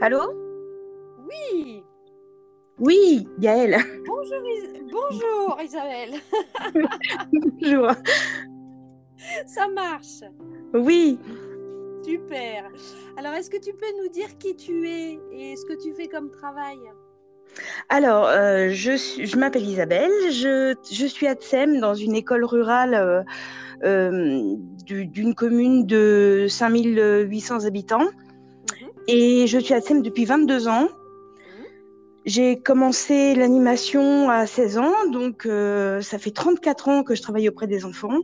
Allô? Oui. Oui, Gaëlle. Bonjour, Is- Bonjour Isabelle. Bonjour. Ça marche. Oui. Super. Alors, est-ce que tu peux nous dire qui tu es et ce que tu fais comme travail? Alors, euh, je, m'appelle Isabelle. Je, je suis à Tsem, dans une école rurale euh, euh, du- d'une commune de 5800 habitants. Et je suis à Tsem depuis 22 ans. J'ai commencé l'animation à 16 ans, donc euh, ça fait 34 ans que je travaille auprès des enfants.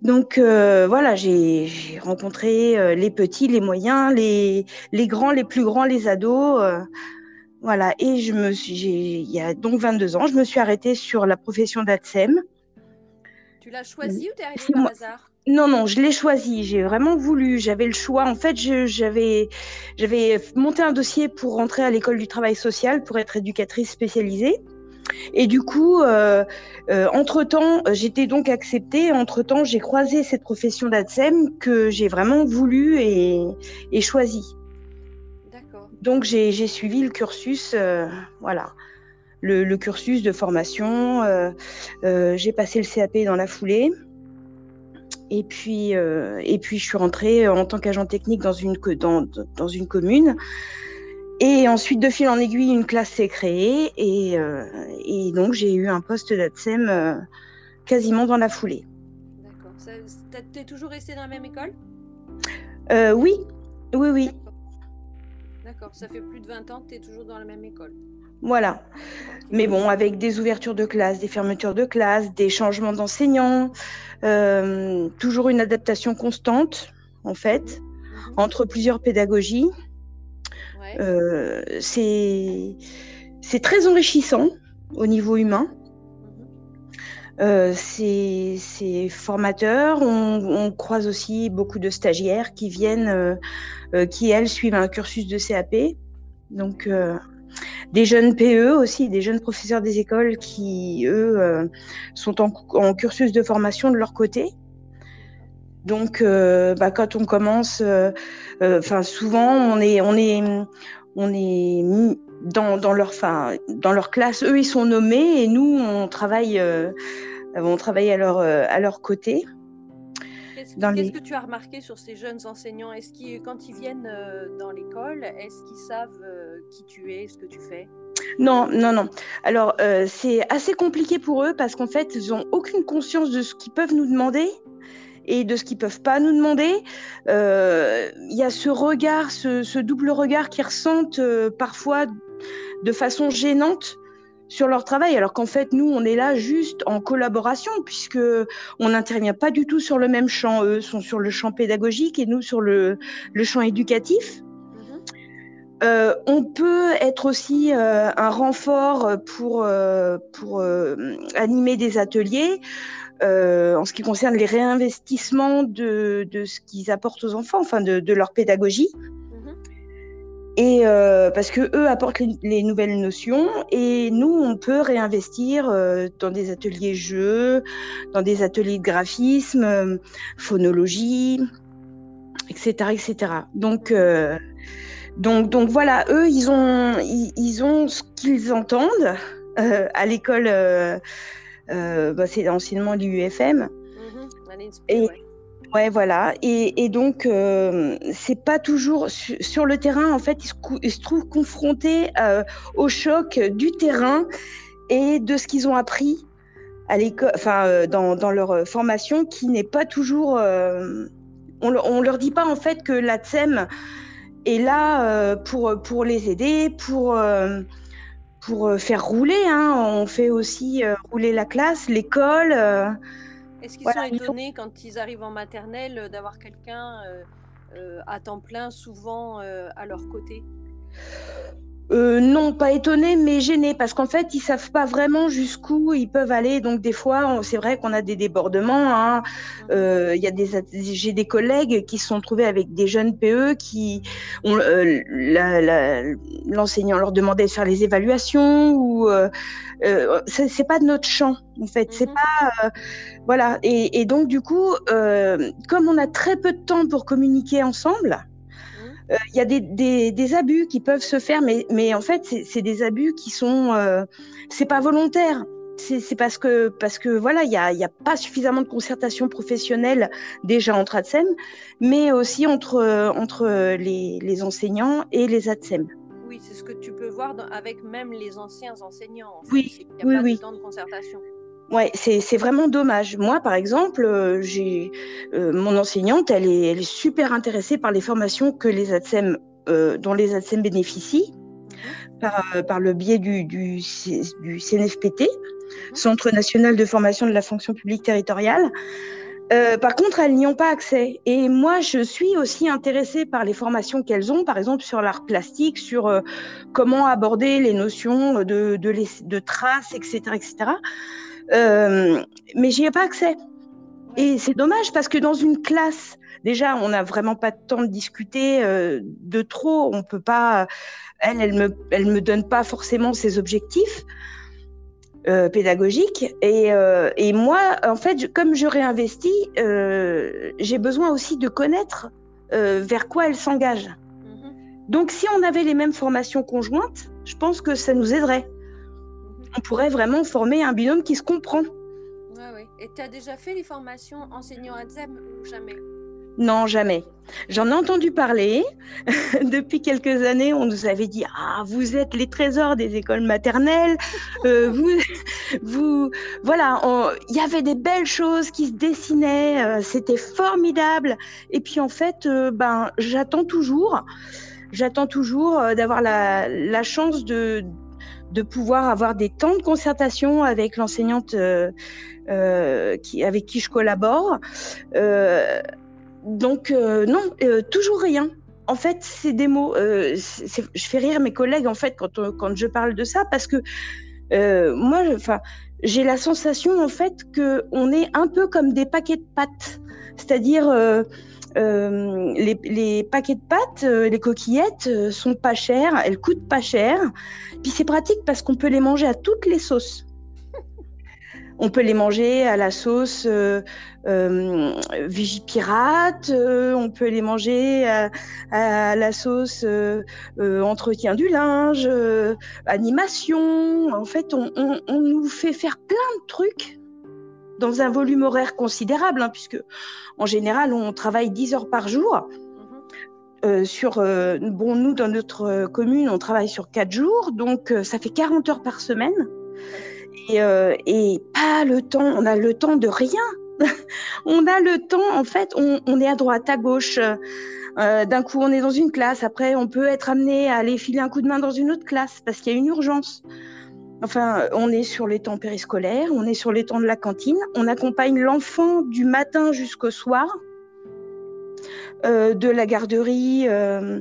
Donc euh, voilà, j'ai rencontré euh, les petits, les moyens, les, les grands, les plus grands, les ados. euh, voilà, et je me suis, il y a donc 22 ans, je me suis arrêtée sur la profession d'ATSEM. Tu l'as choisi ou t'es arrivée par hasard? Non, non, je l'ai choisi, j'ai vraiment voulu, j'avais le choix. En fait, j'avais j'avais monté un dossier pour rentrer à l'école du travail social pour être éducatrice spécialisée. Et du coup, euh, euh, entre-temps, j'étais donc acceptée. Entre-temps, j'ai croisé cette profession d'ATSEM que j'ai vraiment voulu et, et choisi. D'accord. Donc, j'ai j'ai suivi le cursus, euh, voilà, le, le cursus de formation. euh, euh, j'ai passé le CAP dans la foulée. Et puis, euh, et puis, je suis rentrée en tant qu'agent technique dans une, dans, dans une commune. Et ensuite, de fil en aiguille, une classe s'est créée. Et, euh, et donc, j'ai eu un poste d'ATSEM euh, quasiment dans la foulée. D'accord. T'as- T'es toujours restée dans la même école? Euh, oui, oui, oui, D'accord. D'accord. Ça fait plus de 20 ans que tu es toujours dans la même école? Voilà. Mais bon, avec des ouvertures de classe, des fermetures de classe, des changements d'enseignants, euh, toujours une adaptation constante, en fait, entre plusieurs pédagogies. Ouais. Euh, c'est très enrichissant au niveau humain. Mhm. Euh, c'est formateur. On, on croise aussi beaucoup de stagiaires qui viennent, euh, euh, qui elles suivent un cursus de CAP. Donc des jeunes PE aussi, des jeunes professeurs des écoles qui eux euh, sont en, cursus de formation de leur côté. Donc, euh, bah, quand on commence, euh, enfin souvent on est, on est, on est dans, dans leur, enfin, dans leur classe. Eux, ils sont nommés et nous, on travaille, on travaille à leur, à leur côté. Qu'est-ce les... que tu as remarqué sur ces jeunes enseignants? Est-ce qu'ils, quand ils viennent euh, dans l'école, est-ce qu'ils savent euh, qui tu es, ce que tu fais? Non, non, non. Alors, euh, c'est assez compliqué pour eux parce qu'en fait, ils n'ont aucune conscience de ce qu'ils peuvent nous demander et de ce qu'ils peuvent pas nous demander. Euh, Il y a ce regard, ce, ce double regard qu'ils ressentent euh, parfois de façon gênante sur leur travail, alors qu'en fait, nous, on est là juste en collaboration, puisque on n'intervient pas du tout sur le même champ. Eux sont sur le champ pédagogique et nous sur le, le champ éducatif. Mhm. Euh, on peut être aussi euh, un renfort pour, euh, pour animer des ateliers en ce qui concerne les réinvestissements de, de ce qu'ils apportent aux enfants, enfin de, de leur pédagogie. Et euh, parce que eux apportent les, les nouvelles notions et nous on peut réinvestir euh, dans des ateliers jeux, dans des ateliers de graphisme, euh, phonologie, etc., etc. Donc euh, donc donc voilà, eux ils ont ils, ils ont ce qu'ils entendent à l'école. bah, c'est anciennement l'UFM. Mhm. Et- ouais. Ouais, voilà. Et, donc, euh, c'est pas toujours su- sur le terrain. En fait, ils se, trouvent confrontés euh, au choc du terrain et de ce qu'ils ont appris à l'école, enfin, euh, dans, leur euh, formation, qui n'est pas toujours. on, on leur dit pas en fait que la TSEM est là pour les aider, pour faire rouler. Hein. On fait aussi rouler la classe, l'école. Est-ce qu'ils Voilà, sont étonnés quand ils arrivent en maternelle euh, d'avoir quelqu'un euh, euh, à temps plein, souvent euh, à leur côté? Euh, non, pas étonné, mais gêné, parce qu'en fait, ils savent pas vraiment jusqu'où ils peuvent aller. Donc, des fois, c'est vrai qu'on a des débordements. hein. Mhm. Euh, il y a des, j'ai des collègues qui se sont trouvés avec des jeunes PE qui, ont, euh, la- la- l'enseignant leur demandait de faire les évaluations ou euh, euh, c'est c'est pas de notre champ en fait. C'est Mhm. pas euh, voilà. Et, et donc du coup, euh, comme on a très peu de temps pour communiquer ensemble. Il y a des, des, des, abus qui peuvent se faire, mais, mais en fait, c'est des abus qui sont, euh, c'est pas volontaire. C'est parce que parce que voilà, il y a, y a, pas suffisamment de concertation professionnelle déjà entre ATSEM, mais aussi entre entre les, les enseignants et les ATSEM. Oui, c'est ce que tu peux voir avec même les anciens enseignants. En fait. Oui, il y a oui, pas oui. De temps de concertation. Ouais, c'est vraiment dommage. Moi, par exemple, euh, j'ai euh, mon enseignante, elle est, elle est, super intéressée par les formations que les ATSEM, euh, dont les ATSEM bénéficient par, euh, par le biais du, du, du CNFPT, Centre national de formation de la fonction publique territoriale. Par contre, elles n'y ont pas accès. Et moi, je suis aussi intéressée par les formations qu'elles ont, par exemple sur l'art plastique, sur comment aborder les notions de, de, les, de traces, etc., etc. Euh, mais j'y ai pas accès. Et c'est dommage parce que dans une classe, déjà, on n'a vraiment pas de temps de discuter euh, de trop. On peut pas. Elle, elle me, elle me donne pas forcément ses objectifs euh, pédagogiques. Et, euh, et, moi, en fait, comme je réinvestis, euh, j'ai besoin aussi de connaître vers quoi elle s'engage. Mhm. Donc, si on avait les mêmes formations conjointes, je pense que ça nous aiderait. On pourrait vraiment former un binôme qui se comprend. Ouais, ouais. Et tu as déjà fait les formations enseignants ADSEM ou jamais? Non, jamais. J'en ai entendu parler. Depuis quelques années, on nous avait dit Ah, vous êtes les trésors des écoles maternelles. Euh, vous, vous, voilà, il y avait des belles choses qui se dessinaient. Euh, C'était formidable. Et puis, en fait, euh, ben, j'attends toujours. J'attends toujours d'avoir la, la chance de, de pouvoir avoir des temps de concertation avec l'enseignante euh, euh, qui, avec qui je collabore. Euh, donc non, toujours rien. En fait, c'est des mots. je fais rire mes collègues en fait quand, quand je parle de ça parce que moi, enfin, j'ai la sensation en fait que on est un peu comme des paquets de pâtes, c'est-à-dire euh, les, paquets de pâtes, euh, les coquillettes euh, sont pas chères, elles coûtent pas cher. Puis c'est pratique parce qu'on peut les manger à toutes les sauces. On peut les manger à la sauce Vigipirate, on peut les manger à, la sauce entretien du linge, animation. En fait, on nous fait faire plein de trucs dans un volume horaire considérable, hein, puisque en général, on travaille 10 heures par jour. Euh, sur, euh, bon, nous, dans notre commune, on travaille sur 4 jours, donc euh, ça fait 40 heures par semaine. Et, et, pas le temps, on a le temps de rien. on a le temps, en fait, on, on est à droite, à gauche. D'un coup, on est dans une classe. Après, on peut être amené à aller filer un coup de main dans une autre classe parce qu'il y a une urgence. Enfin, on est sur les temps périscolaires, on est sur les temps de la cantine, on accompagne l'enfant du matin jusqu'au soir, euh, de la garderie, euh,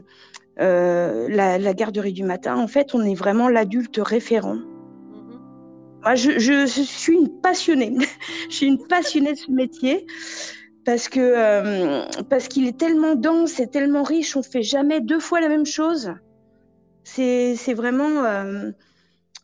euh, la, la, garderie du matin. En fait, on est vraiment l'adulte référent. Mhm. Moi, je, je, je, suis une passionnée. je suis une passionnée de ce métier parce que euh, parce qu'il est tellement dense et tellement riche. On fait jamais deux fois la même chose. C'est vraiment euh,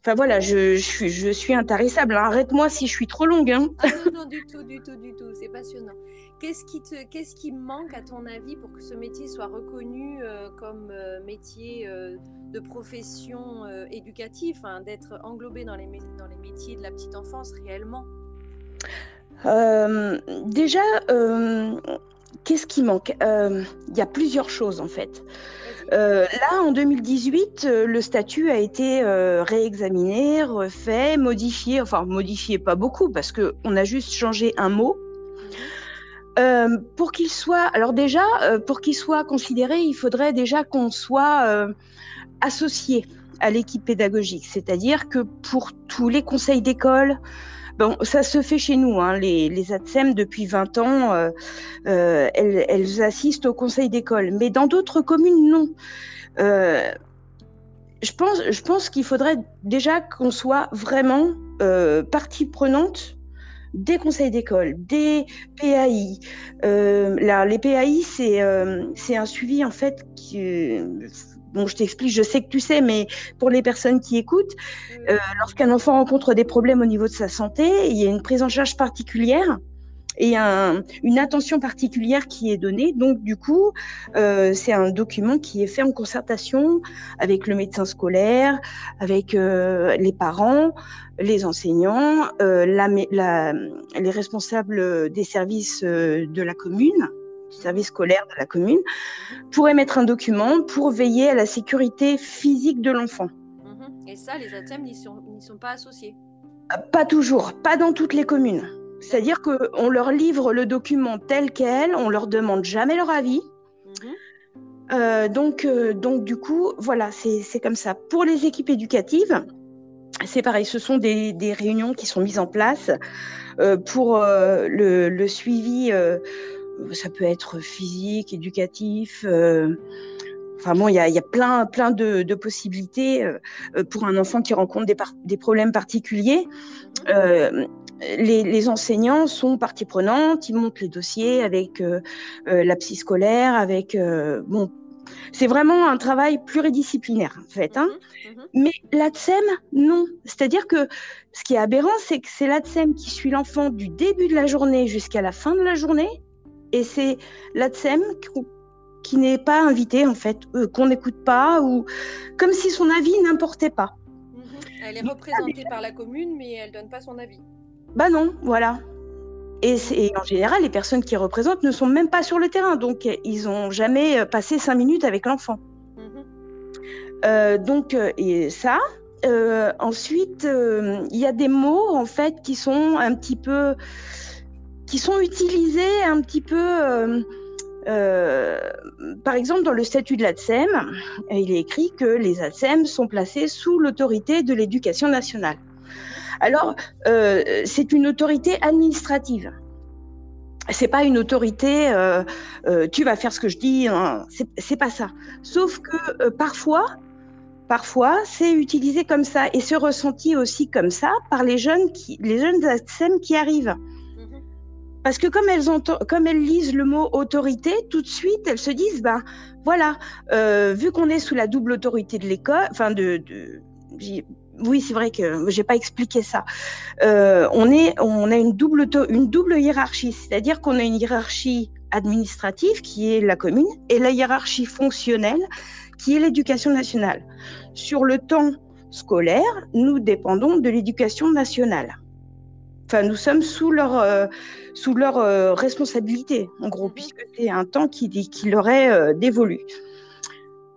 Enfin voilà, je, je, suis, je suis intarissable. Hein. Arrête-moi si je suis trop longue. Hein. Ah non, non, du tout, du tout, du tout. C'est passionnant. Qu'est-ce qui, te, qu'est-ce qui manque à ton avis pour que ce métier soit reconnu euh, comme euh, métier euh, de profession éducative, hein, d'être englobé dans les, dans les métiers de la petite enfance réellement? Déjà, qu'est-ce qui manque? Il y a plusieurs choses en fait. Euh, là, en 2018, euh, le statut a été euh, réexaminé, refait, modifié. Enfin, modifié pas beaucoup parce que on a juste changé un mot. Euh, pour qu'il soit, alors déjà, euh, pour qu'il soit considéré, il faudrait déjà qu'on soit euh, associé à l'équipe pédagogique, c'est-à-dire que pour tous les conseils d'école, Bon, ça se fait chez nous. Hein. Les, les ATSEM, depuis 20 ans, euh, euh, elles, assistent au conseil d'école. Mais dans d'autres communes, non. Euh, je pense, je pense qu'il faudrait déjà qu'on soit vraiment partie prenante des conseils d'école, des PAI. Là, les PAI, c'est un suivi, en fait, qui bon, je t'explique, je sais que tu sais, mais pour les personnes qui écoutent, euh, lorsqu'un enfant rencontre des problèmes au niveau de sa santé, il y a une prise en charge particulière et un, une attention particulière qui est donnée. Donc, du coup, euh, c'est un document qui est fait en concertation avec le médecin scolaire, avec euh, les parents, les enseignants, les responsables des services de la commune service scolaire de la commune, pour émettre un document pour veiller à la sécurité physique de l'enfant. Mhm. Et ça, les ATSEM n'y sont, sont, pas associés Pas toujours, pas dans toutes les communes. C'est-à-dire qu'on leur livre le document tel quel, on leur demande jamais leur avis. Mhm. Euh, donc, euh, donc, du coup, voilà, c'est comme ça. Pour les équipes éducatives, c'est pareil, ce sont des, des, réunions qui sont mises en place euh, pour euh, le, le, suivi ça peut être physique, éducatif. Euh, enfin bon, il y a, y a, plein, plein de, de possibilités euh, pour un enfant qui rencontre des, des problèmes particuliers. Euh, les, les, enseignants sont partie prenante, ils montent les dossiers avec euh, la psy scolaire, avec bon. C'est vraiment un travail pluridisciplinaire, en fait. Hein. Mmh, mmh. Mais l'ATSEM, non. C'est-à-dire que ce qui est aberrant, c'est que c'est l'ATSEM qui suit l'enfant du début de la journée jusqu'à la fin de la journée et c'est l'ATSEM qui n'est pas invité, en fait, euh, qu'on n'écoute pas, ou comme si son avis n'importait pas. Mhm. Elle est représentée par la commune, mais elle donne pas son avis. Bah non, voilà. Et, et, en général, les personnes qui représentent ne sont même pas sur le terrain, donc ils n'ont jamais euh, passé cinq minutes avec l'enfant. Mhm. Euh, donc, et ça. Euh, ensuite, euh, il y a des mots en fait qui sont un petit peu qui sont utilisés un petit peu, euh, euh, par exemple, dans le statut de l'ATSEM, il est écrit que les ATSEM sont placés sous l'autorité de l'éducation nationale. Alors, euh, c'est une autorité administrative. C'est pas une autorité, tu vas faire ce que je dis, hein, c'est pas ça. Sauf que parfois, parfois, c'est utilisé comme ça et c'est ressenti aussi comme ça par les jeunes qui, les jeunes ATSEM qui arrivent. Parce que comme elles, lisent le mot autorité, tout de suite, elles se disent, ben voilà, euh, vu qu'on est sous la double autorité de l'école, enfin de, de oui, c'est vrai que j'ai pas expliqué ça. Euh, on est, on a une double, une double hiérarchie, c'est-à-dire qu'on a une hiérarchie administrative qui est la commune et la hiérarchie fonctionnelle qui est l'éducation nationale. Sur le temps scolaire, nous dépendons de l'éducation nationale. Enfin, nous sommes sous leur, euh, sous leur euh, responsabilité, en gros, puisque c'est un temps qui, qui leur est euh, dévolu.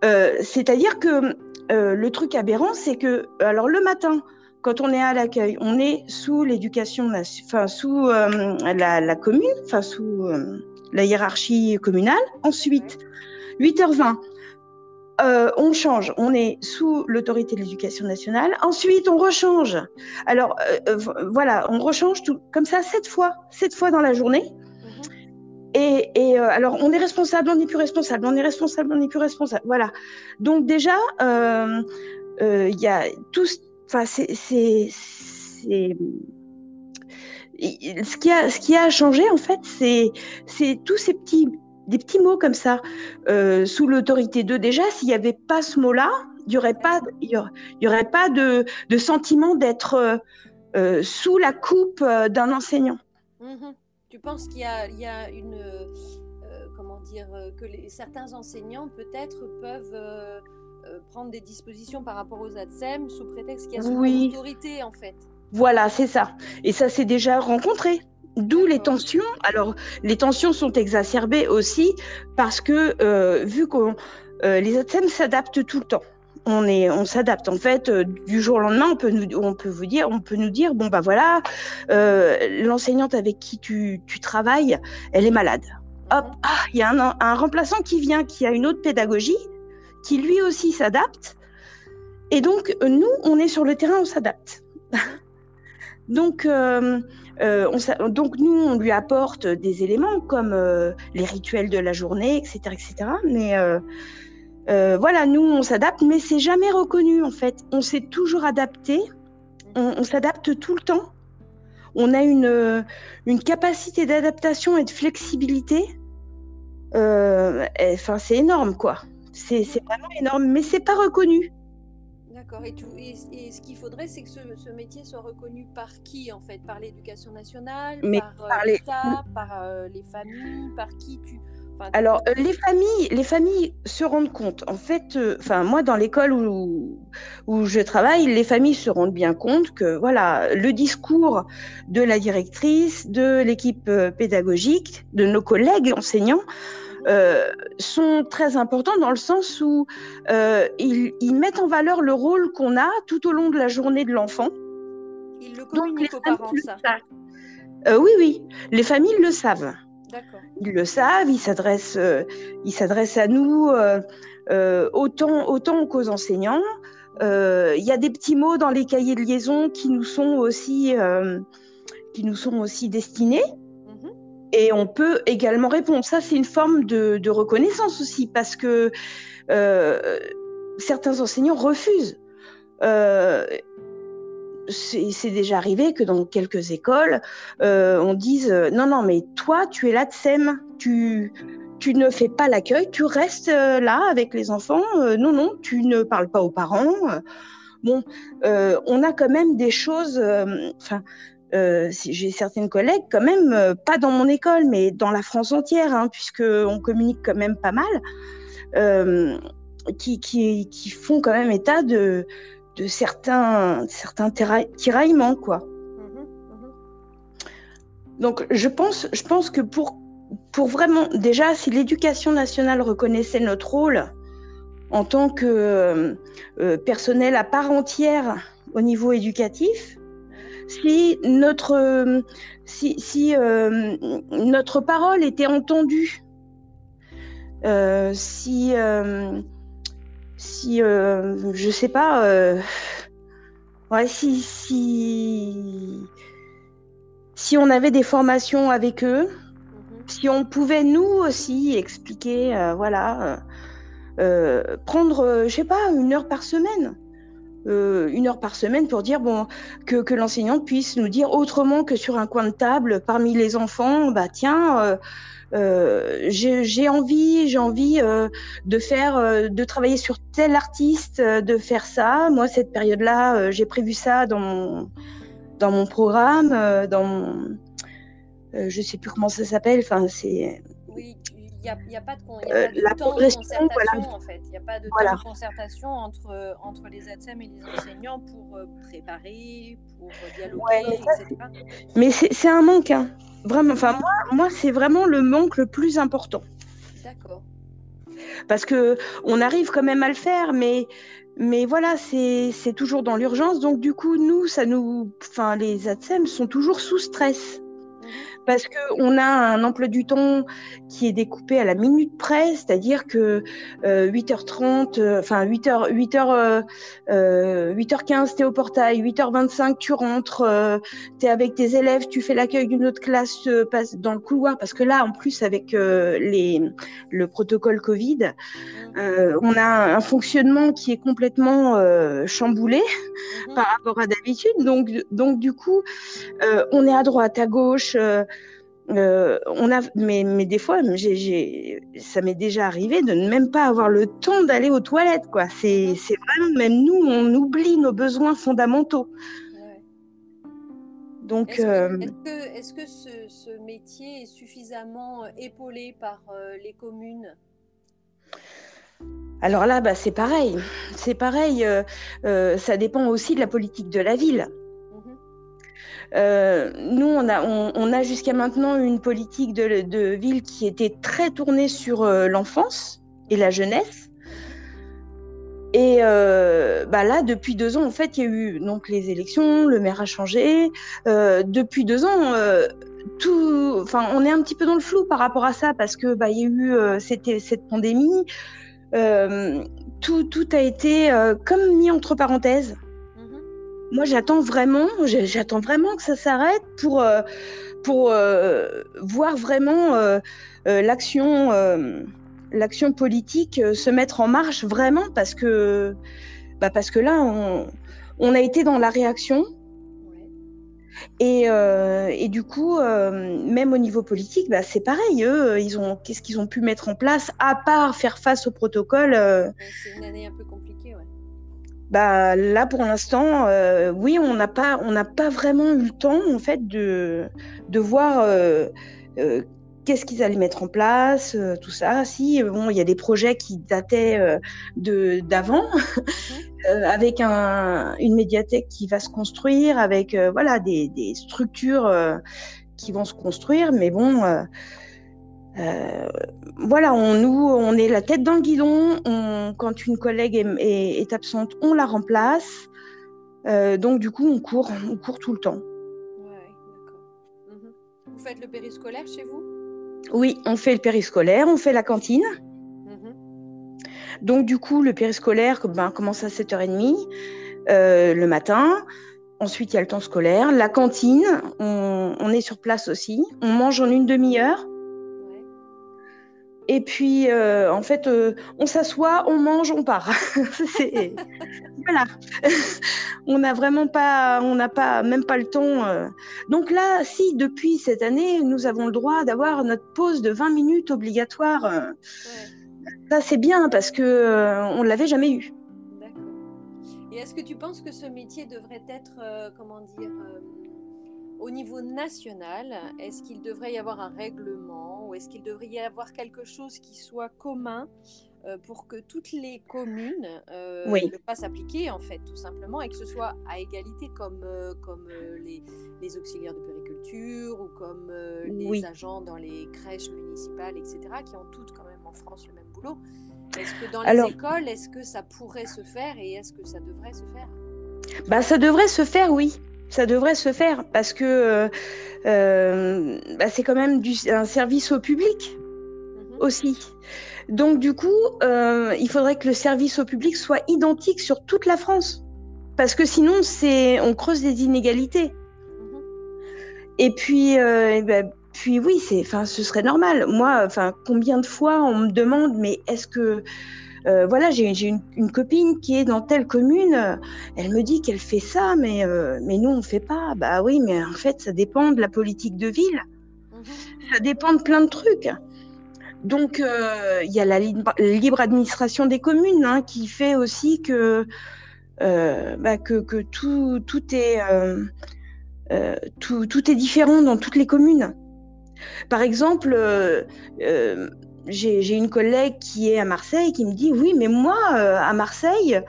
C'est-à-dire que le truc aberrant, c'est que, alors le matin, quand on est à l'accueil, on est sous l'éducation, enfin sous la, la, commune, enfin sous la hiérarchie communale. Ensuite, 8h20, euh, on change, on est sous l'autorité de l'éducation nationale. Ensuite, on rechange. Alors, euh, voilà, on rechange tout comme ça sept fois, sept fois dans la journée. Mm-hmm. Et, et euh, alors, on est responsable, on n'est plus responsable, on est responsable, on n'est plus responsable. Voilà. Donc déjà, il y a tout. Enfin, c'est ce qui a, ce qui a changé en fait, c'est tous ces petits des petits mots comme ça euh, sous l'autorité d'eux. Déjà, s'il n'y avait pas ce mot-là, il n'y aurait pas, y aurait, y aurait pas de, de sentiment d'être euh, euh, sous la coupe d'un enseignant. Mmh. Tu penses qu'il y y a une, euh, comment dire, que les, certains enseignants peut-être peuvent prendre des dispositions par rapport aux ATSEM sous prétexte qu'il y a une oui. autorité en fait. Voilà, c'est ça. Et ça s'est déjà rencontré. D'où les tensions. Alors, les tensions sont exacerbées aussi parce que, euh, vu que euh, les ATSEM s'adaptent tout le temps, on est, on s'adapte. En fait, euh, du jour au lendemain, on peut nous, on peut vous dire, on peut nous dire, bon bah voilà, l'enseignante avec qui tu, tu, travailles, elle est malade. Hop, ah, il y a un, un, remplaçant qui vient, qui a une autre pédagogie, qui lui aussi s'adapte. Et donc, nous, on est sur le terrain, on s'adapte. donc, euh, euh, on, donc nous, on lui apporte des éléments comme euh, les rituels de la journée, etc., etc. Mais euh, voilà, nous, on s'adapte, mais c'est jamais reconnu en fait. On s'est toujours adapté, on, on s'adapte tout le temps. On a une, une capacité d'adaptation et de flexibilité. Enfin, c'est énorme, quoi. C'est vraiment énorme, mais c'est pas reconnu. D'accord. Et, et, ce qu'il faudrait, c'est que ce, métier soit reconnu par qui, en fait? Par l'éducation nationale, par, l'État, par les familles, par qui tu alors, euh, les familles, les familles se rendent compte. En fait, euh, enfin, moi, dans l'école où, où je travaille, les familles se rendent bien compte que, voilà, le discours de la directrice, de l'équipe euh, pédagogique, de nos collègues enseignants, sont très importants dans le sens où ils, mettent en valeur le rôle qu'on a tout au long de la journée de l'enfant. Ils le communiquent aux parents, ça. oui, oui, les familles le savent. Ils le savent, ils s'adressent, euh, ils s'adressent à nous euh, euh, autant, autant qu'aux enseignants. Il y a des petits mots dans les cahiers de liaison qui nous sont aussi, qui nous sont aussi destinés. Et on peut également répondre. Ça, c'est une forme de, reconnaissance aussi, parce que certains enseignants refusent c'est déjà arrivé que dans quelques écoles, euh, on dise euh, non, non, mais toi, tu es là de SEM, tu, ne fais pas l'accueil, tu restes euh, là avec les enfants. non, non, tu ne parles pas aux parents. Bon, on a quand même des choses. J'ai certaines collègues, quand même, pas dans mon école, mais dans la France entière, hein, puisque on communique quand même pas mal, qui, qui, qui, font quand même état de de certains, certains tiraillements, quoi. Mhm, mhm. Donc, je pense, je pense que pour, pour vraiment, déjà, si l'éducation nationale reconnaissait notre rôle en tant que euh, euh, personnel à part entière au niveau éducatif, si notre, si, si euh, notre parole était entendue, si si, euh, je sais pas, euh, ouais, si, si, si on avait des formations avec eux, mhm. si on pouvait nous aussi expliquer, euh, voilà, prendre, je sais pas, une heure par semaine. Une heure par semaine pour dire bon que, que l'enseignant puisse nous dire autrement que sur un coin de table parmi les enfants bah tiens euh, j'ai envie, j'ai envie euh, de faire, euh, de travailler sur tel artiste, de faire ça. Moi, cette période-là, j'ai prévu ça dans mon, dans mon programme, dans mon, je sais plus comment ça s'appelle. Enfin, c'est. Oui, n'y a, a, pas de, y a pas de temps de concertation voilà. en fait. Il n'y a pas de voilà. temps de concertation entre, entre les ATSEM et les enseignants pour préparer, pour dialoguer, ouais, etc. Mais c'est un manque. Hein. Vraiment, enfin moi, moi c'est vraiment le manque le plus important. D'accord. Parce que on arrive quand même à le faire, mais mais voilà, c'est toujours dans l'urgence. Donc du coup, nous, ça nous, enfin les ATSEM sont toujours sous stress parce qu'on a un emploi du temps qui est découpé à la minute près, c'est-à-dire que 8h30, euh, euh, enfin 8h, 8h, 8h15, tu es au portail, 8h25, tu rentres, euh, tu es avec tes élèves, tu fais l'accueil d'une autre classe, passe dans le couloir, parce que là, en plus, avec les, le protocole Covid, on a un fonctionnement qui est complètement chamboulé mmh par rapport à d'habitude. Donc, donc, du coup, on est à droite, à gauche. Euh, on a, mais, mais des fois, ça m'est déjà arrivé de ne même pas avoir le temps d'aller aux toilettes. Quoi. C'est, vraiment, même nous, on oublie nos besoins fondamentaux. Donc, est-ce que, euh, est-ce que, ce, métier est suffisamment euh, épaulé par les communes? Alors là, bah, c'est pareil. C'est pareil. ça dépend aussi de la politique de la ville. Euh, nous, on a, jusqu'à maintenant une politique de, ville qui était très tournée sur euh, l'enfance et la jeunesse. Et euh, bah là, depuis deux ans, en fait, il y a eu donc les élections, le maire a changé. depuis deux ans, tout, enfin, on est un petit peu dans le flou par rapport à ça parce que bah, il y a eu cette, cette pandémie. tout, tout a été comme mis entre parenthèses moi, j'attends vraiment, j'attends vraiment que ça s'arrête pour, euh, pour euh, voir vraiment euh, l'action, l'action politique se mettre en marche vraiment parce que, bah parce que là, on, on a été dans la réaction. Et, et, du coup, même au niveau politique, bah, c'est pareil. Eux, ils ont, qu'est-ce qu'ils ont pu mettre en place à part faire face au protocole C'est une année un peu compliquée, ouais. Bah là pour l'instant, oui, on n'a pas, on n'a pas vraiment eu le temps en fait de, de voir qu'est-ce qu'ils allaient mettre en place, tout ça. Si bon, il y a des projets qui dataient de d'avant, avec un, une médiathèque qui va se construire, avec voilà des, des structures qui vont se construire, mais bon. Euh, voilà, on, nous, on est la tête dans le guidon. quand une collègue est, absente, on la remplace. Euh, donc, du coup, on court, on court tout le temps. Mhm. Vous faites le périscolaire chez vous? Oui, on fait le périscolaire, on fait la cantine. Mhm. Donc, du coup, le périscolaire ben, commence à 7h30 euh, le matin. Ensuite, il y a le temps scolaire. La cantine, on est sur place aussi. On mange en une demi-heure. Et puis, euh, en fait, euh, on s'assoit, on mange, on part. voilà. on n'a vraiment pas, on n'a pas, même pas le temps. Euh. Donc là, si depuis cette année, nous avons le droit d'avoir notre pause de 20 minutes obligatoire, ça c'est bien parce que on l'avait jamais eu. D'accord. Et est-ce que tu penses que ce métier devrait être, comment dire, au niveau national, est-ce qu'il devrait y avoir un règlement ou est-ce qu'il devrait y avoir quelque chose qui soit commun euh, pour que toutes les communes euh, le fassent appliquer, en fait, tout simplement, et que ce soit à égalité comme, euh, comme les, auxiliaires de périculture ou comme les agents dans les crèches municipales, etc., qui ont toutes quand même en France le même boulot. Est-ce que dans les écoles, est-ce que ça pourrait se faire et est-ce que ça devrait se faire? Bah, Ça devrait se faire, oui ça devrait se faire parce que euh, euh, bah, c'est quand même du, un service au public mhm. aussi. Donc du coup, euh, il faudrait que le service au public soit identique sur toute la France parce que sinon c'est on creuse des inégalités. Mhm. Et puis, ben, puis oui, c'est, enfin, ce serait normal. Moi, enfin, combien de fois on me demande, mais est-ce que euh, voilà, j'ai une, copine qui est dans telle commune, elle me dit qu'elle fait ça, mais, euh, mais nous, on ne fait pas. Bah oui, mais en fait, ça dépend de la politique de ville. Mhm. Ça dépend de plein de trucs. Donc, euh, il y a la libre, administration des communes hein, qui fait aussi que, bah, que, que, tout, tout, est, tout, tout, est différent dans toutes les communes. Par exemple, j'ai une collègue qui est à Marseille qui me dit oui, mais moi, euh, à Marseille,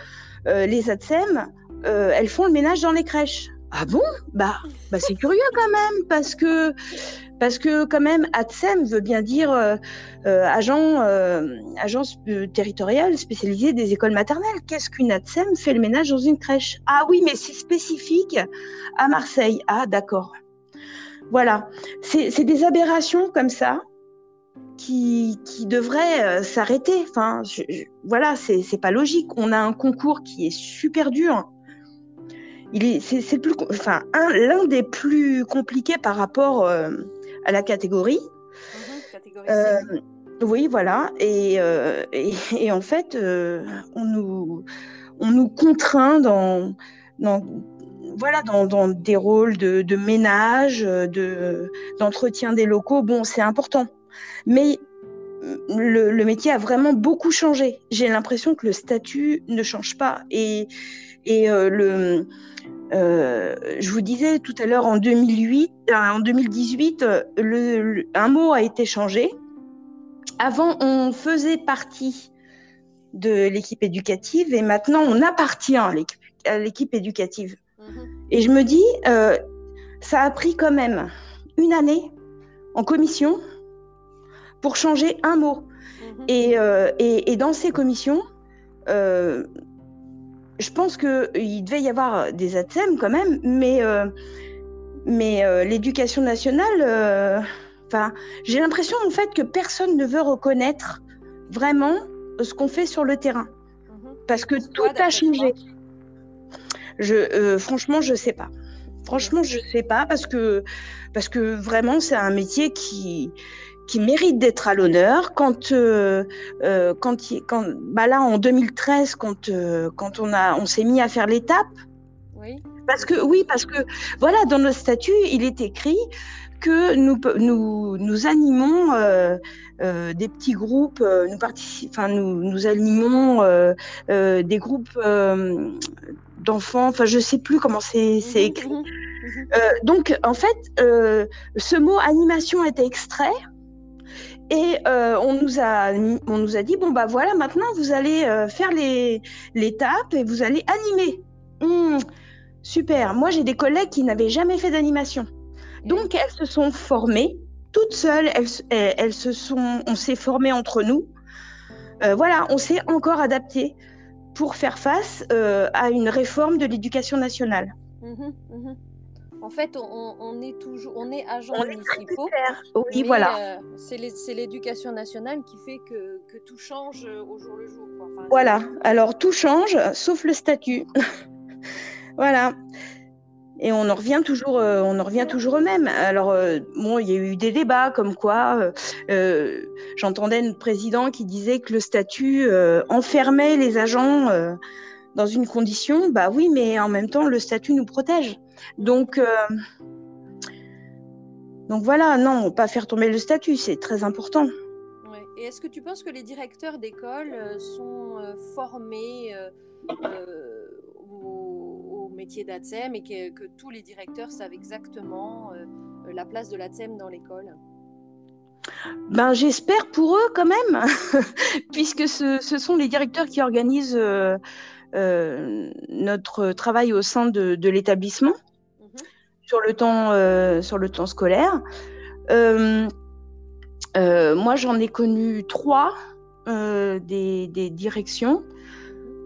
euh, les ATSEM, euh, elles font le ménage dans les crèches. Ah bon? Bah, bah c'est curieux quand même, parce que, parce que quand même, ATSEM veut bien dire agent, agence territoriale spécialisée des écoles maternelles. Qu'est-ce qu'une ATSEM fait le ménage dans une crèche? Ah oui, mais c'est spécifique à Marseille. Ah d'accord. Voilà, c'est des aberrations comme ça qui, qui devrait euh, s'arrêter. Enfin, voilà, c'est pas logique. On a un concours qui est super dur. Il est, c'est plus, enfin, l'un des plus compliqués par rapport euh, à la catégorie. Mhm, euh, oui, voilà. Et, et, en fait, on nous, on nous contraint dans, dans voilà, dans, dans, des rôles de, de ménage, de, d'entretien des locaux. Bon, c'est important. Mais le, métier a vraiment beaucoup changé. J'ai l'impression que le statut ne change pas. Et, et euh, le, euh, je vous disais tout à l'heure, en 2008, euh, en 2018, le, un mot a été changé. Avant, on faisait partie de l'équipe éducative et maintenant, on appartient à l'équipe éducative. Mhm. Et je me dis, ça a pris quand même une année en commission pour changer un mot. Mhm. Euh, et, et, dans ces commissions, euh, je pense qu'il devait y avoir des ATSEM quand même, mais, euh, mais l'éducation nationale, enfin, j'ai l'impression en fait que personne ne veut reconnaître vraiment ce qu'on fait sur le terrain. Mhm. Parce que tout a changé. Je, franchement, je ne sais pas. Franchement, je ne sais pas parce que, parce que vraiment, c'est un métier qui, qui mérite d'être à l'honneur. Quand, euh, euh, quand, quand bah là en 2013, quand, euh, quand on a, on s'est mis à faire l'étape. Oui. Parce que oui, parce que voilà, dans notre statut, il est écrit que nous, nous, nous animons des petits groupes, nous, enfin, nous, nous animons des groupes d'enfants, enfin je sais plus comment c'est mmh écrit. Mmh donc en fait, ce mot animation était extrait et euh, on, nous a, on nous a dit, bon, bah voilà, maintenant, vous allez euh, faire les, l'étape et vous allez animer. Mmh, super. Moi, j'ai des collègues qui n'avaient jamais fait d'animation. Donc, elles se sont formées toutes seules. Elles, elles, se sont, on s'est formé entre nous. Euh, voilà, on s'est encore adapté pour faire face à une réforme de l'éducation nationale. Mmh mmh en fait, on, est toujours, on est agents municipaux. oui, voilà. Euh, c'est l'éducation nationale qui fait que, tout change euh, au jour le jour. voilà. Alors tout change, sauf le statut. voilà. Et on en revient toujours, euh, on en revient toujours au même. Alors bon, il y a eu des débats comme quoi j'entendais notre président qui disait que le statut enfermait les agents dans une condition. Bah oui, mais en même temps, le statut nous protège. Donc, euh, donc voilà, non, pas faire tomber le statut, c'est très important. Et est-ce que tu penses que les directeurs d'école euh, sont euh, formés au, métier d'ATSEM et que, tous les directeurs savent exactement la place de l'ATSEM dans l'école? Ben, j'espère pour eux quand même, puisque ce, sont les directeurs qui organisent notre travail au sein de l'établissement sur le temps, euh, sur le temps scolaire. Euh, euh, moi, j'en ai connu trois des, directions.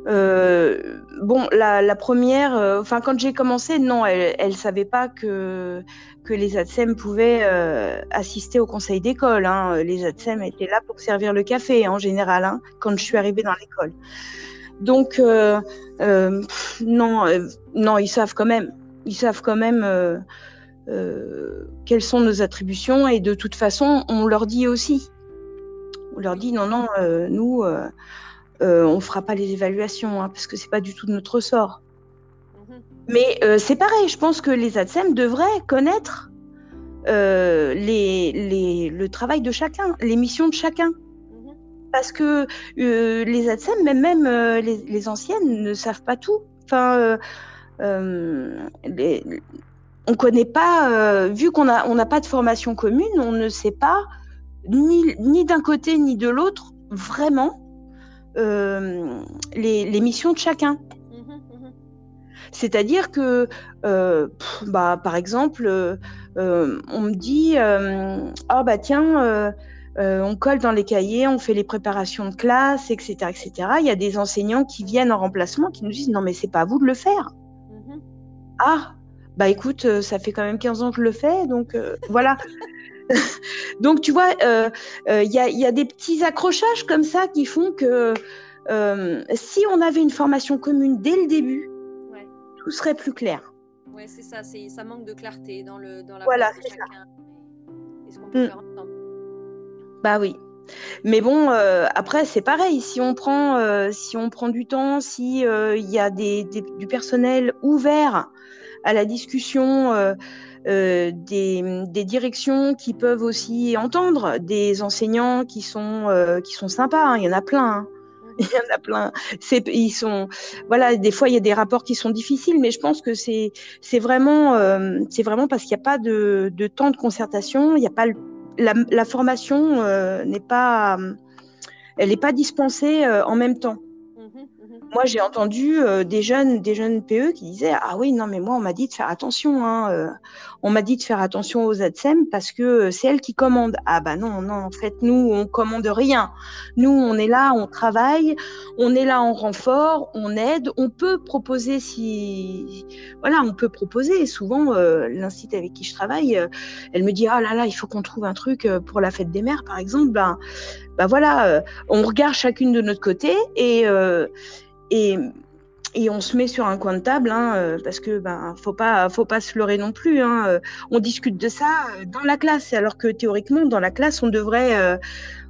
bon, la, première, enfin quand j'ai commencé, non, elle ne savait pas que, les ATSEM pouvaient assister au conseil d'école. Hein. Les ATSEM étaient là pour servir le café en général, hein, quand je suis arrivée dans l'école. Donc, non, non, ils savent quand même ils savent quand même euh, euh, quelles sont nos attributions et de toute façon, on leur dit aussi. On leur dit non, non, euh, nous, on ne fera pas les évaluations hein, parce que c'est pas du tout de notre sort. Mhm. Mais c'est pareil, je pense que les ADSEM devraient connaître les, le travail de chacun, les missions de chacun. Mhm. Parce que les ADSEM, même, même les, les, anciennes, ne savent pas tout. Enfin, euh, on ne connaît pas, euh, vu qu'on n'a on pas de formation commune, on ne sait pas ni, ni d'un côté ni de l'autre vraiment euh, les, missions de chacun. C'est-à-dire que, bah, par exemple, on me dit, ah bah tiens, on colle dans les cahiers, on fait les préparations de classe, etc., etc. Il y a des enseignants qui viennent en remplacement qui nous disent, non mais c'est pas à vous de le faire. Ah, bah écoute, euh, ça fait quand même 15 ans que je le fais, donc euh, voilà. donc tu vois, euh, il y, a, des petits accrochages comme ça qui font que si on avait une formation commune dès le début, tout serait plus clair. Oui, c'est ça, ça manque de clarté dans, le, dans la voilà, c'est chacun. Est-ce qu'on peut mm. faire ensemble Bah oui. Mais bon, après c'est pareil. Si on prend, si on prend du temps, si il y a du personnel ouvert à la discussion euh, euh, des, directions qui peuvent aussi entendre, des enseignants qui sont, euh, qui sont sympas, hein. il y en a plein. Hein. Il y en a plein. Ils sont, voilà, des fois il y a des rapports qui sont difficiles, mais je pense que c'est, vraiment, c'est vraiment parce qu'il n'y a pas de, temps de concertation, il n'y a pas la, la formation n'est pas, elle n'est pas dispensée en même temps. Moi, j'ai entendu euh, des jeunes, des jeunes PE qui disaient ah oui non mais moi on m'a dit de faire attention, hein, euh, on m'a dit de faire attention aux ADSEM parce que euh, c'est elles qui commandent. Ah bah non non en fait nous on commande rien. Nous on est là, on travaille, on est là en renfort, on aide, on peut proposer si voilà on peut proposer. Souvent l'institut avec qui je travaille, elle me dit ah là là il faut qu'on trouve un truc pour la fête des mères par exemple. Ben, ben voilà, on regarde chacune de notre côté et, et, on se met sur un coin de table, hein, euh, parce que ben faut pas, faut pas se leurrer non plus. Hein, euh, on discute de ça euh, dans la classe, alors que théoriquement dans la classe on devrait,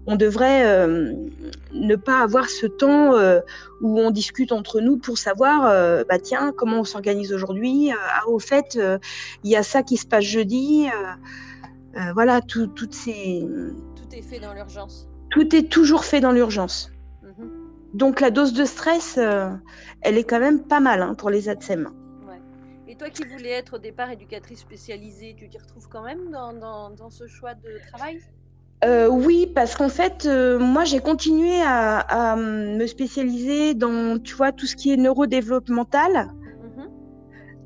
on devrait ne pas avoir ce temps où on discute entre nous pour savoir, bah comment on s'organise aujourd'hui. ah au fait, il y a ça qui se passe jeudi. voilà. Tout est fait dans l'urgence. Tout est toujours fait dans l'urgence. Mhm. Donc la dose de stress, elle est quand même pas mal hein, pour les ATSEM. Et toi qui voulais être au départ éducatrice spécialisée, tu t'y retrouves quand même dans, dans, ce choix de travail? Oui, parce qu'en fait, moi, j'ai continué à, à, me spécialiser dans, tu vois, tout ce qui est neurodéveloppemental.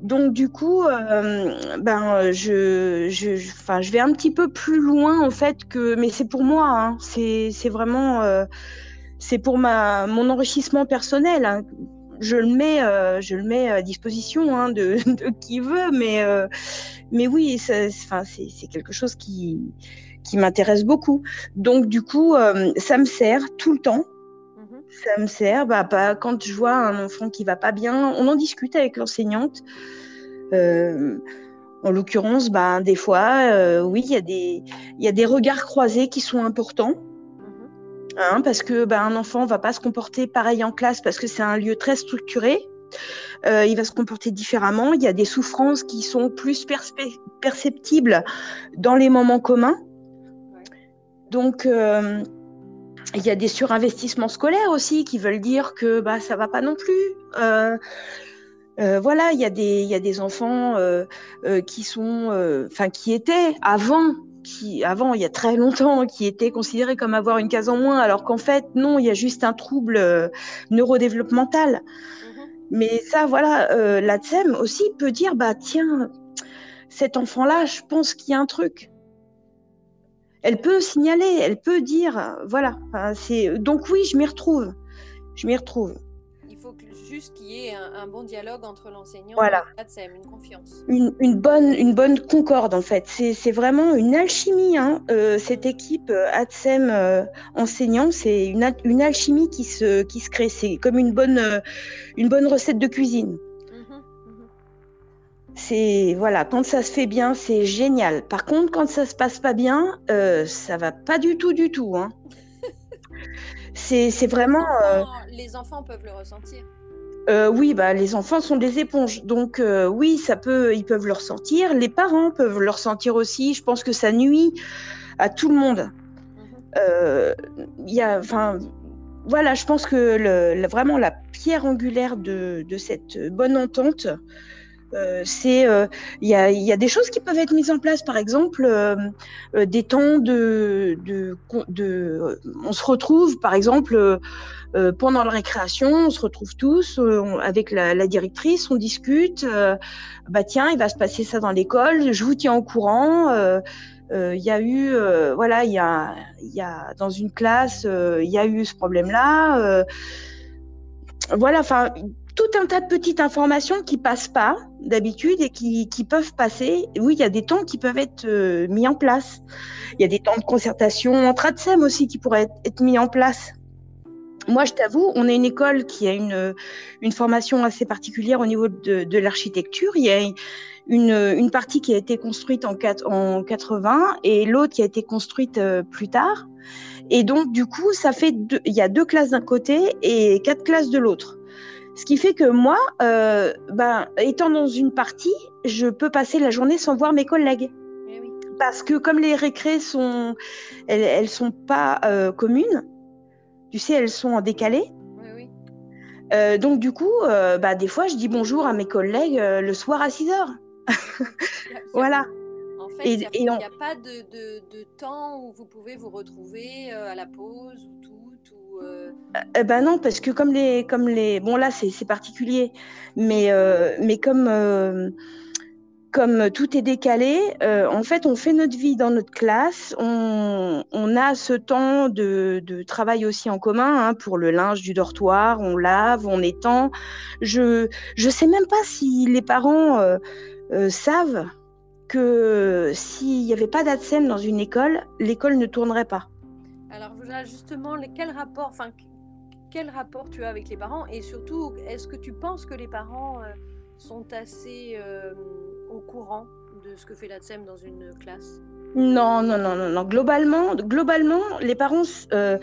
Donc du coup, euh, ben je, je, je vais un petit peu plus loin en fait que, mais c'est pour moi, hein, c'est, c'est vraiment, euh, c'est pour ma, mon enrichissement personnel. Hein. Je le mets, euh, je le mets à disposition hein, de, qui veut, mais, mais oui, enfin, c'est, c'est quelque chose qui, qui m'intéresse beaucoup. Donc du coup, ça me sert tout le temps ça me sert. Bah, quand je vois un enfant qui va pas bien, on en discute avec l'enseignante. Euh, en l'occurrence, bah, des fois, euh, oui, il y, a des, y a des regards croisés qui sont importants. Mhm. Hein, parce que bah, un enfant va pas se comporter pareil en classe parce que c'est un lieu très structuré. Euh, il va se comporter différemment. Il y a des souffrances qui sont plus perceptibles dans les moments communs. Donc, il y a des surinvestissements scolaires aussi qui veulent dire que bah, ça va pas non plus. Euh, euh, voilà, il y, a des, y a des enfants euh, qui sont, enfin, qui étaient avant, qui avant, il y a très longtemps, qui étaient considérés comme avoir une case en moins, alors qu'en fait, non, il y a juste un trouble neurodéveloppemental. Mm-hmm. Mais ça, voilà, l'ATSEM aussi peut dire, bah tiens, cet enfant-là, je pense qu'il y a un truc elle peut signaler, elle peut dire, voilà. c'est donc oui, je m'y retrouve, je m'y retrouve. Il faut juste qu'il y ait un, bon dialogue entre l'enseignant voilà. et l'ATSEM, une confiance. Une, bonne, une bonne concorde en fait. C'est vraiment une alchimie. Hein. Euh, cette équipe euh, ATSEM euh, enseignant, c'est une, une, alchimie qui se, qui se crée. C'est comme une bonne, une bonne recette de cuisine. C'est voilà, quand ça se fait bien, c'est génial. Par contre, quand ça se passe pas bien, euh, ça va pas du tout, du tout. Hein. c'est vraiment. Euh, les enfants, peuvent le ressentir. Euh, oui, bah les enfants sont des éponges, donc euh, oui, ça peut, ils peuvent le ressentir. Les parents peuvent le ressentir aussi. Je pense que ça nuit à tout le monde. Mhm. Il voilà, je pense que le, vraiment la pierre angulaire de, de cette bonne entente, euh, c'est il euh, y, a, y, a, des choses qui peuvent être mises en place. Par exemple euh, des temps de, de, on se retrouve par exemple pendant la récréation on se retrouve tous avec la, directrice on discute bah tiens il va se passer ça dans l'école je vous tiens au courant. Il y a eu voilà il y a, y a dans une classe il y a eu ce problème là voilà enfin tout un tas de petites informations qui passent pas d'habitude et qui, qui, peuvent passer. Oui, il y a des temps qui peuvent être euh, mis en place. Il y a des temps de concertation entre ATSEM aussi qui pourraient être, mis en place. Moi, je t'avoue, on est une école qui a une, une formation assez particulière au niveau de, de l'architecture. Il y a une, une, partie qui a été construite en, en 80 et l'autre qui a été construite euh, plus tard. Et donc, du coup, ça fait deux, il y a deux classes d'un côté et quatre classes de l'autre. Ce qui fait que moi, euh, ben, étant dans une partie, je peux passer la journée sans voir mes collègues. Eh Parce que comme les récrés sont, elles, elles sont pas euh, communes, tu sais, elles sont en décalé. Euh, donc du coup, bah, des fois, je dis bonjour à mes collègues le soir à 6 heures. voilà. En fait, il n'y a, pas de, de, de, temps où vous pouvez vous retrouver à la pause ou tout ben non, parce que comme les, comme les, bon là c'est particulier, mais euh, mais comme comme tout est décalé, en fait on fait notre vie dans notre classe, on, on a ce temps de, de, travail aussi en commun hein, pour le linge du dortoir, on lave, on étend. Je je sais même pas si les parents savent que s'il n'y avait pas d'ADSEM dans une école, l'école ne tournerait pas. Alors justement, quel rapport, enfin, quel rapport tu as avec les parents et surtout, est-ce que tu penses que les parents euh, sont assez euh, au courant de ce que fait la TSEM dans une classe? Non, non, non, non, non. Globalement, globalement, les parents, euh,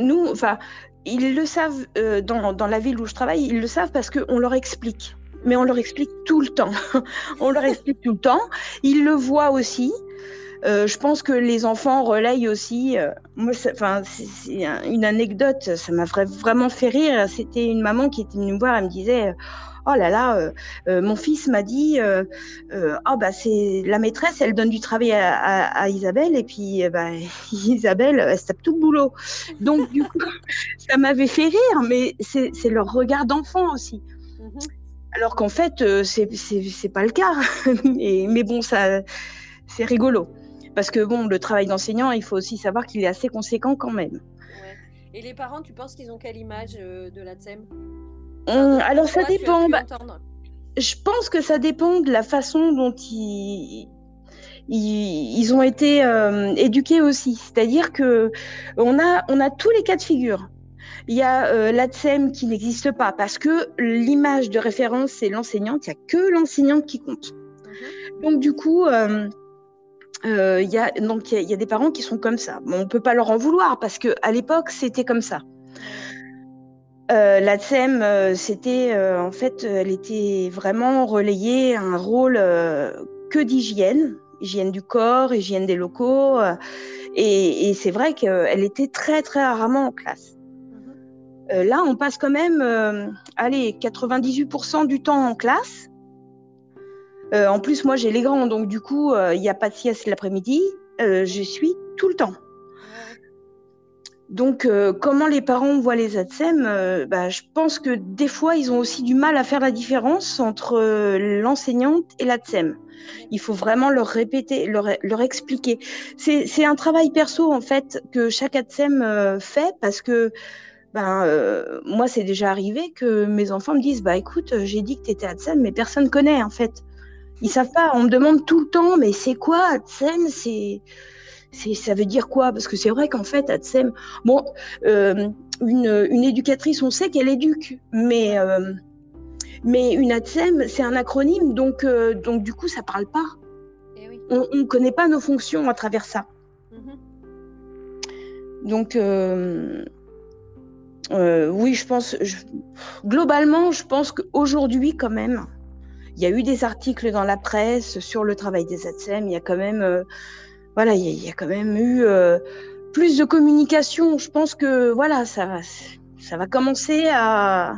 nous, enfin, ils le savent dans, dans, la ville où je travaille, ils le savent parce qu'on leur explique. Mais on leur explique tout le temps. on leur explique tout le temps. Ils le voient aussi. Je pense que les enfants relayent aussi. moi, enfin, c'est une anecdote, ça m'a vraiment fait rire. C'était une maman qui était venue me voir, elle me disait oh là là, euh, euh, mon fils m'a dit, euh, oh bah c'est la maîtresse, elle donne du travail à, Isabelle et puis bah, Isabelle, elle se tape tout le boulot. Donc du coup, ça m'avait fait rire, mais c'est leur regard d'enfant aussi. Mhm. Alors qu'en fait, c'est pas le cas. mais, mais bon, ça, c'est rigolo. Parce que bon, le travail d'enseignant, il faut aussi savoir qu'il est assez conséquent quand même. Et les parents, tu penses qu'ils ont quelle image de la TSEM Hum, alors ça dépend. Bah, je pense que ça dépend de la façon dont ils, ils, ont été euh, éduqués aussi. C'est-à-dire que on a, on a tous les cas de figure. Il y a euh, l'ATSEM qui n'existe pas parce que l'image de référence, c'est l'enseignante. Il n'y a que l'enseignante qui compte. Mhm. Donc, du coup, euh, il y, a, donc, il y, a des parents qui sont comme ça. on ne peut pas leur en vouloir parce qu'à l'époque, c'était comme ça. Euh, la TSEM, euh, c'était euh, en fait, elle était vraiment relayée un rôle que d'hygiène, hygiène du corps, hygiène des locaux, et, c'est vrai qu'elle était très très rarement en classe. Mhm. là, on passe quand même, allez, 98% du temps en classe. En plus, moi, j'ai les grands, donc du coup, il n'y a pas de sieste l'après-midi. je suis tout le temps. Donc, euh, comment les parents voient les ATSEM euh, bah, Je pense que des fois, ils ont aussi du mal à faire la différence entre euh, l'enseignante et l'ATSEM. Il faut vraiment leur répéter, leur, expliquer. C'est un travail perso, en fait, que chaque ATSEM fait parce que ben, moi, c'est déjà arrivé que mes enfants me disent bah, écoute, j'ai dit que tu étais ATSEM, mais personne ne connaît, en fait. Ils savent pas. On me demande tout le temps mais c'est quoi ATSEM? C'est ça veut dire quoi? Parce que c'est vrai qu'en fait, ATSEM, bon, euh, une, éducatrice, on sait qu'elle éduque, mais, euh, mais une ATSEM, c'est un acronyme, donc, euh, donc du coup, ça parle pas. Eh on ne connaît pas nos fonctions à travers ça. Mhm. Donc, oui, je pense, globalement, je pense qu'aujourd'hui, quand même, il y a eu des articles dans la presse sur le travail des ATSEM, il y a quand même voilà, il y, a quand même eu euh, plus de communication. Je pense que voilà, ça va, ça va commencer à,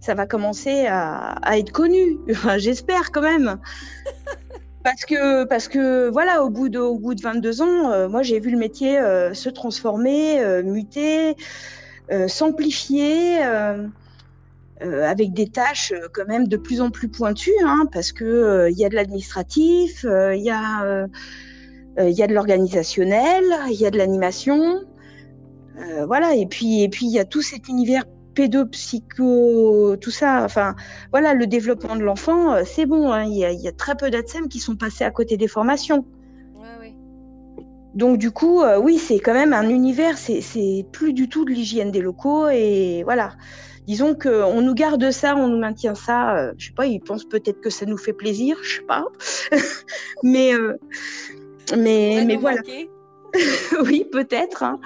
ça va commencer à, être connu. J'espère quand même. Parce que, parce que voilà, au bout de, au bout de 22 ans, euh, moi j'ai vu le métier euh, se transformer, muter, s'amplifier, avec des tâches quand même de plus en plus pointues, hein, parce que il y a de l'administratif, il y a euh, il y a de l'organisationnel, il y a de l'animation, euh, voilà. Et puis, et puis il y a tout cet univers pédopsycho, tout ça. Enfin, voilà, le développement de l'enfant, euh, c'est bon. Hein. il, y a, très peu d'ATSEM qui sont passés à côté des formations. Donc du coup, oui, c'est quand même un univers. C'est plus du tout de l'hygiène des locaux et voilà. Disons qu'on nous garde ça, on nous maintient ça. je sais pas, ils pensent peut-être que ça nous fait plaisir, je sais pas. mais mais, mais voilà. oui, peut-être. Hein.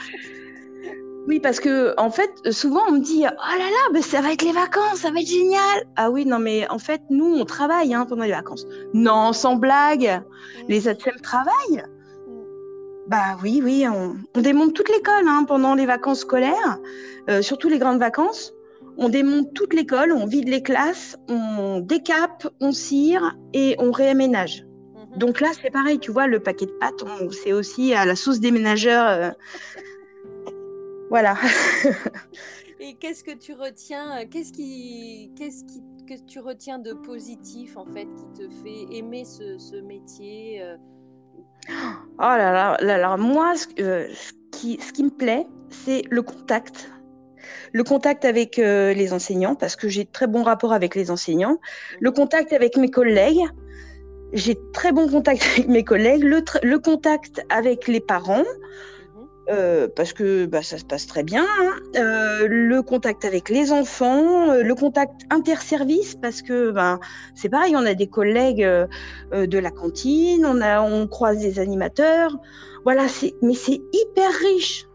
Oui, parce que en fait, souvent on me dit oh là là, ça va être les vacances, ça va être génial. Ah oui, non mais en fait, nous on travaille hein, pendant les vacances. Non, sans blague, mm. les ATSEM travaillent. Mm. Bah oui, oui, on, démonte toute l'école hein, pendant les vacances scolaires, euh, surtout les grandes vacances. On démonte toute l'école, on vide les classes, on décape, on cire et on réaménage. Donc là, c'est pareil, tu vois, le paquet de pâtes, c'est aussi à la sauce des ménageurs. Euh, voilà. Et qu'est-ce que tu retiens euh, Qu'est-ce qui, qu'est-ce qui, que tu retiens de positif en fait qui te fait aimer ce, métier euh? Oh là là, là, là moi, ce, qui, ce qui me plaît, c'est le contact le contact avec les enseignants, parce que j'ai de très bons rapports avec les enseignants, le contact avec mes collègues, j'ai très bon contact avec mes collègues, le, contact avec les parents, mhm. euh, parce que bah, ça se passe très bien, hein. euh, le contact avec les enfants, euh, le contact interservice, parce que ben, c'est pareil, on a des collègues de la cantine, on, a, on croise des animateurs, voilà, mais c'est hyper riche,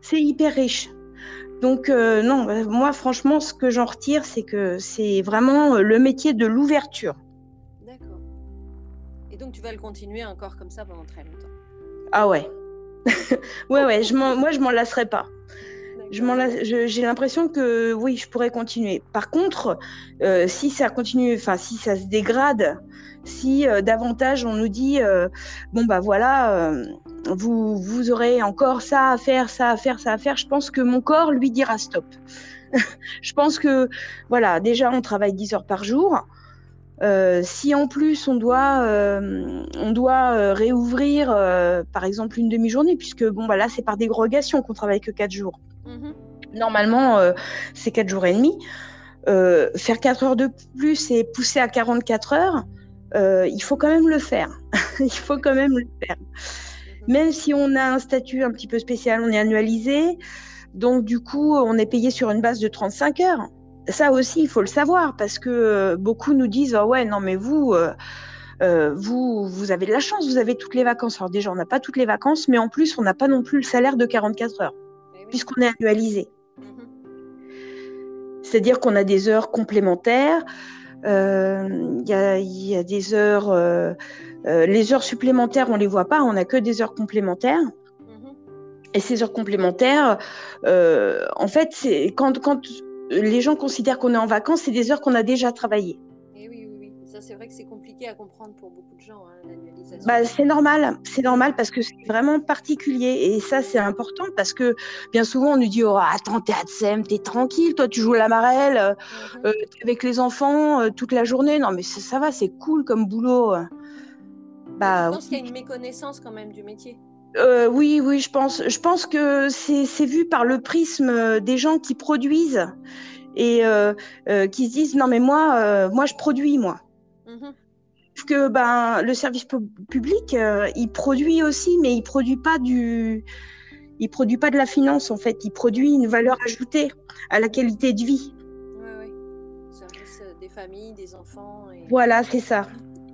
c'est hyper riche. Donc non, moi franchement, ce que j'en retire, c'est que c'est vraiment le métier de l'ouverture donc tu vas le continuer encore comme ça pendant très longtemps? Ah ouais. ouais, ouais, je moi, je m'en lasserai pas. J'ai l'impression que oui, je pourrais continuer. Par contre, euh, si ça continue, enfin, si ça se dégrade, si euh, davantage on nous dit, euh, bon, bah voilà, vous, vous aurez encore ça à faire, ça à faire, ça à faire, je pense que mon corps lui dira stop. je pense que, voilà, déjà, on travaille 10 heures par jour. Si en plus on doit, on doit réouvrir, par exemple, une demi-journée, puisque bon, bah là, c'est par dérogation qu'on travaille que 4 jours. Mhm. Normalement, c'est 4 jours et demi. faire 4 heures de plus et pousser à 44 heures, il faut quand même le faire. il faut quand même le faire. Mhm. Même si on a un statut un petit peu spécial, on est annualisé. Donc, du coup, on est payé sur une base de 35 heures ça aussi, il faut le savoir parce que euh, beaucoup nous disent oh ouais, non, mais vous, euh, euh, vous, vous avez de la chance, vous avez toutes les vacances. Alors, déjà, on n'a pas toutes les vacances, mais en plus, on n'a pas non plus le salaire de 44 heures puisqu'on est annualisé. Mhm. C'est-à-dire qu'on a des heures complémentaires. Il y, a, des heures. les heures supplémentaires, on ne les voit pas, on n'a que des heures complémentaires. Mhm. Et ces heures complémentaires, en fait, quand les gens considèrent qu'on est en vacances, c'est des heures qu'on a déjà travaillées. Ça, c'est vrai que c'est compliqué à comprendre pour beaucoup de gens, hein, l'annualisation. Bah, c'est normal, c'est normal parce que c'est vraiment particulier. Et ça, c'est important parce que bien souvent, on nous dit oh, Attends, t'es à Tsem, t'es tranquille, toi, tu joues la marelle, euh, mhm. euh, avec les enfants euh, toute la journée. Non, mais ça, va, c'est cool comme boulot. Bah, je pense qu'il y a une méconnaissance quand même du métier. oui, oui, je pense. Je pense que c'est vu par le prisme des gens qui produisent et euh, euh, qui se disent non mais moi, moi je produis moi. Mmh que ben le service public, il produit aussi, mais il produit pas du, il produit pas de la finance en fait. Il produit une valeur ajoutée à la qualité de vie. Oui, oui. Service des familles, des enfants. Voilà, c'est ça.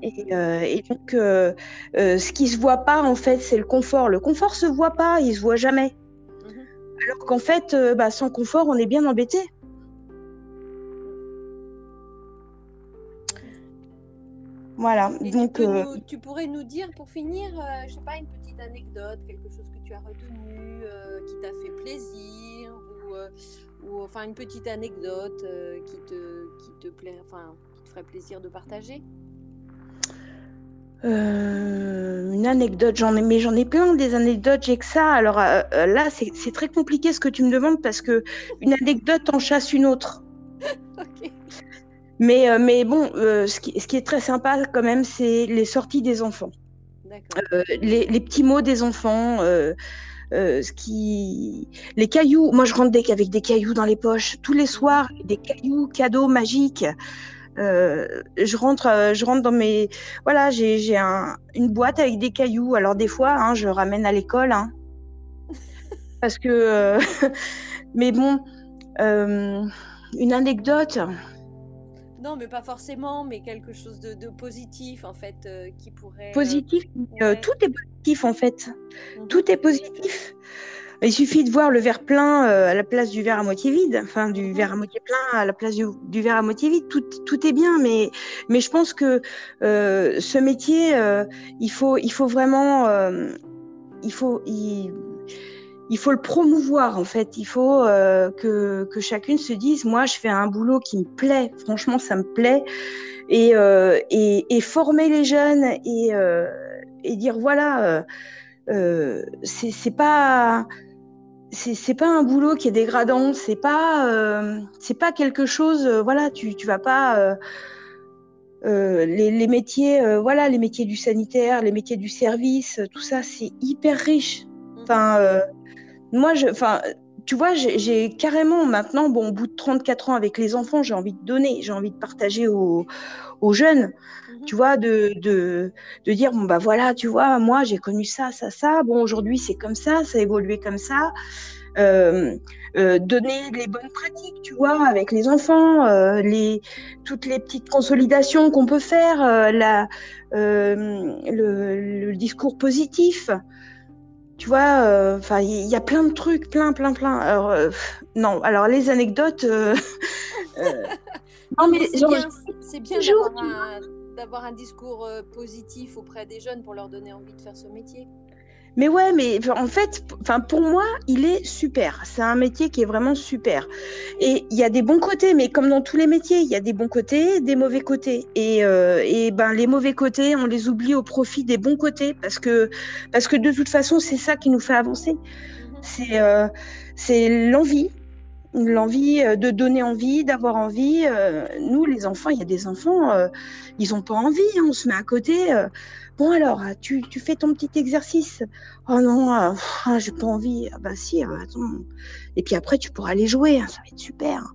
Et, donc, ce qui se voit pas, en fait, c'est le confort. Le confort se voit pas, il se voit jamais. Mmh Alors qu'en fait, bah, sans confort, on est bien embêté. Voilà. donc, euh, tu, pourrais nous dire pour finir, euh, je sais pas, une petite anecdote, quelque chose que tu as retenu, euh, qui t'a fait plaisir, ou, enfin une petite anecdote qui te qui te plaît, enfin qui te ferait plaisir de partager? une anecdote, j'en ai, mais j'en ai plein des anecdotes, j'ai que ça. Alors là, c'est très compliqué ce que tu me demandes parce que une anecdote en chasse une autre. Mais, euh, mais bon, euh, ce, qui, ce, qui, est très sympa quand même, c'est les sorties des enfants. Euh, les, les, petits mots des enfants. ce qui... Les cailloux, moi je rentre avec des cailloux dans les poches tous les soirs, des cailloux cadeaux magiques. je rentre, je rentre dans mes, voilà, j'ai un, une boîte avec des cailloux. Alors des fois, hein, je ramène à l'école, hein, parce que, mais bon, une anecdote. Non, mais pas forcément, mais quelque chose de, positif, en fait, euh, qui pourrait... Euh, positif euh, Tout est positif, en fait. Mhm. Tout est positif. Il suffit de voir le verre plein à la place du verre à moitié vide, enfin du mhm. verre à moitié plein à la place du, verre à moitié vide. Tout, tout, est bien, mais, mais je pense que ce métier, il, faut, il faut vraiment... il faut... Il, il faut le promouvoir en fait. Il faut euh, que, que, chacune se dise, moi je fais un boulot qui me plaît, franchement ça me plaît, et, euh, et, et former les jeunes et, euh, et dire voilà, c'est pas c'est pas un boulot qui est dégradant, c'est pas c'est pas quelque chose, voilà, tu tu vas pas les, les, métiers, voilà, les métiers du sanitaire, les métiers du service, tout ça, c'est hyper riche. Enfin, moi, je, enfin, tu vois, j'ai carrément maintenant, bon, au bout de 34 ans avec les enfants, j'ai envie de donner, j'ai envie de partager aux, aux jeunes, mmh tu vois, de, de, de, dire, bon, bah voilà, tu vois, moi, j'ai connu ça, ça, ça, bon, aujourd'hui, c'est comme ça, ça a évolué comme ça. Euh, euh, donner les bonnes pratiques, tu vois, avec les enfants, euh, les, toutes les petites consolidations qu'on peut faire, la, le, le, discours positif, tu vois, euh, enfin, il y a plein de trucs, plein, plein, plein. Alors, euh, non, alors les anecdotes. Euh, non, mais c'est bien, d'avoir un, un, discours positif auprès des jeunes pour leur donner envie de faire ce métier. Mais ouais, mais en fait, enfin pour moi, il est super. C'est un métier qui est vraiment super. Et il y a des bons côtés, mais comme dans tous les métiers, il y a des bons côtés, des mauvais côtés. Et, euh, et ben les mauvais côtés, on les oublie au profit des bons côtés parce que parce que de toute façon, c'est ça qui nous fait avancer. Mhm. C'est euh, c'est l'envie, l'envie euh, de donner envie, d'avoir envie. Nous, les enfants, il y a des enfants, ils n'ont pas envie. On se met à côté. Bon alors, tu, tu, fais ton petit exercice. Oh non, ah, j'ai pas envie. Ah bah si, attends. Et puis après, tu pourras aller jouer. Hein, ça va être super.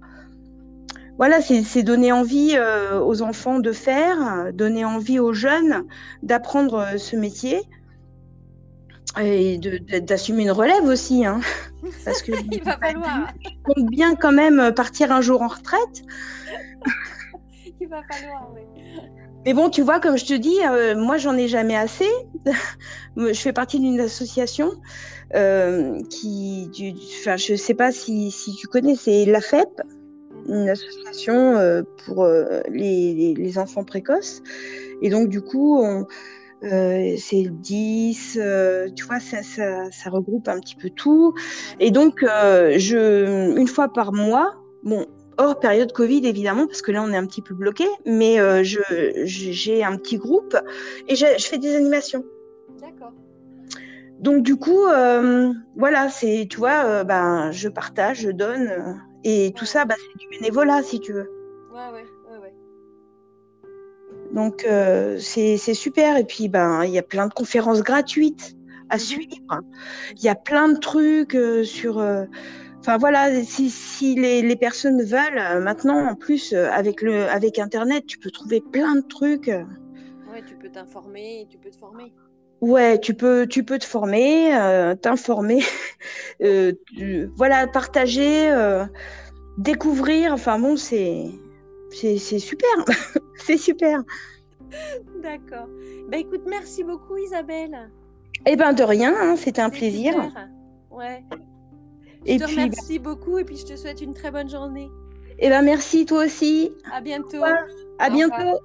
Voilà, c'est donner envie aux enfants de faire, donner envie aux jeunes d'apprendre ce métier et d'assumer une relève aussi. Hein. Parce que il va falloir. compte bien quand même partir un jour en retraite. il va falloir, oui. Mais bon, tu vois, comme je te dis, euh, moi, j'en ai jamais assez. je fais partie d'une association euh, qui, enfin, je sais pas si, tu connais, c'est l'AFEP, une association euh, pour les, enfants précoces. Et donc, du coup, c'est 10, euh, tu vois, ça, ça, ça, regroupe un petit peu tout. Et donc, je, une fois par mois, bon, hors période Covid évidemment, parce que là on est un petit peu bloqué, mais je, j'ai un petit groupe et je, je fais des animations. D'accord. Donc du coup, voilà, c'est, tu vois, ben, je partage, je donne, et tout ça, bah, c'est du bénévolat si tu veux. Ouais, ouais. Donc euh, c'est super. Et puis ben il y a plein de conférences gratuites à mhm. suivre. Il y a plein de trucs euh, sur. Euh, enfin voilà, si, si les, les, personnes veulent, maintenant en plus avec le avec Internet, tu peux trouver plein de trucs. Ouais, tu peux t'informer, tu peux te former. Ouais, tu peux, tu peux te former, t'informer, voilà, partager, découvrir. Enfin bon, c'est, c'est super. c'est super. D'accord. Bah écoute, merci beaucoup Isabelle. Eh ben de rien, hein, c'était un plaisir. Ouais. Je te bah remercie beaucoup et puis je te souhaite une très bonne journée. Eh ben merci toi aussi. À bientôt. À bientôt.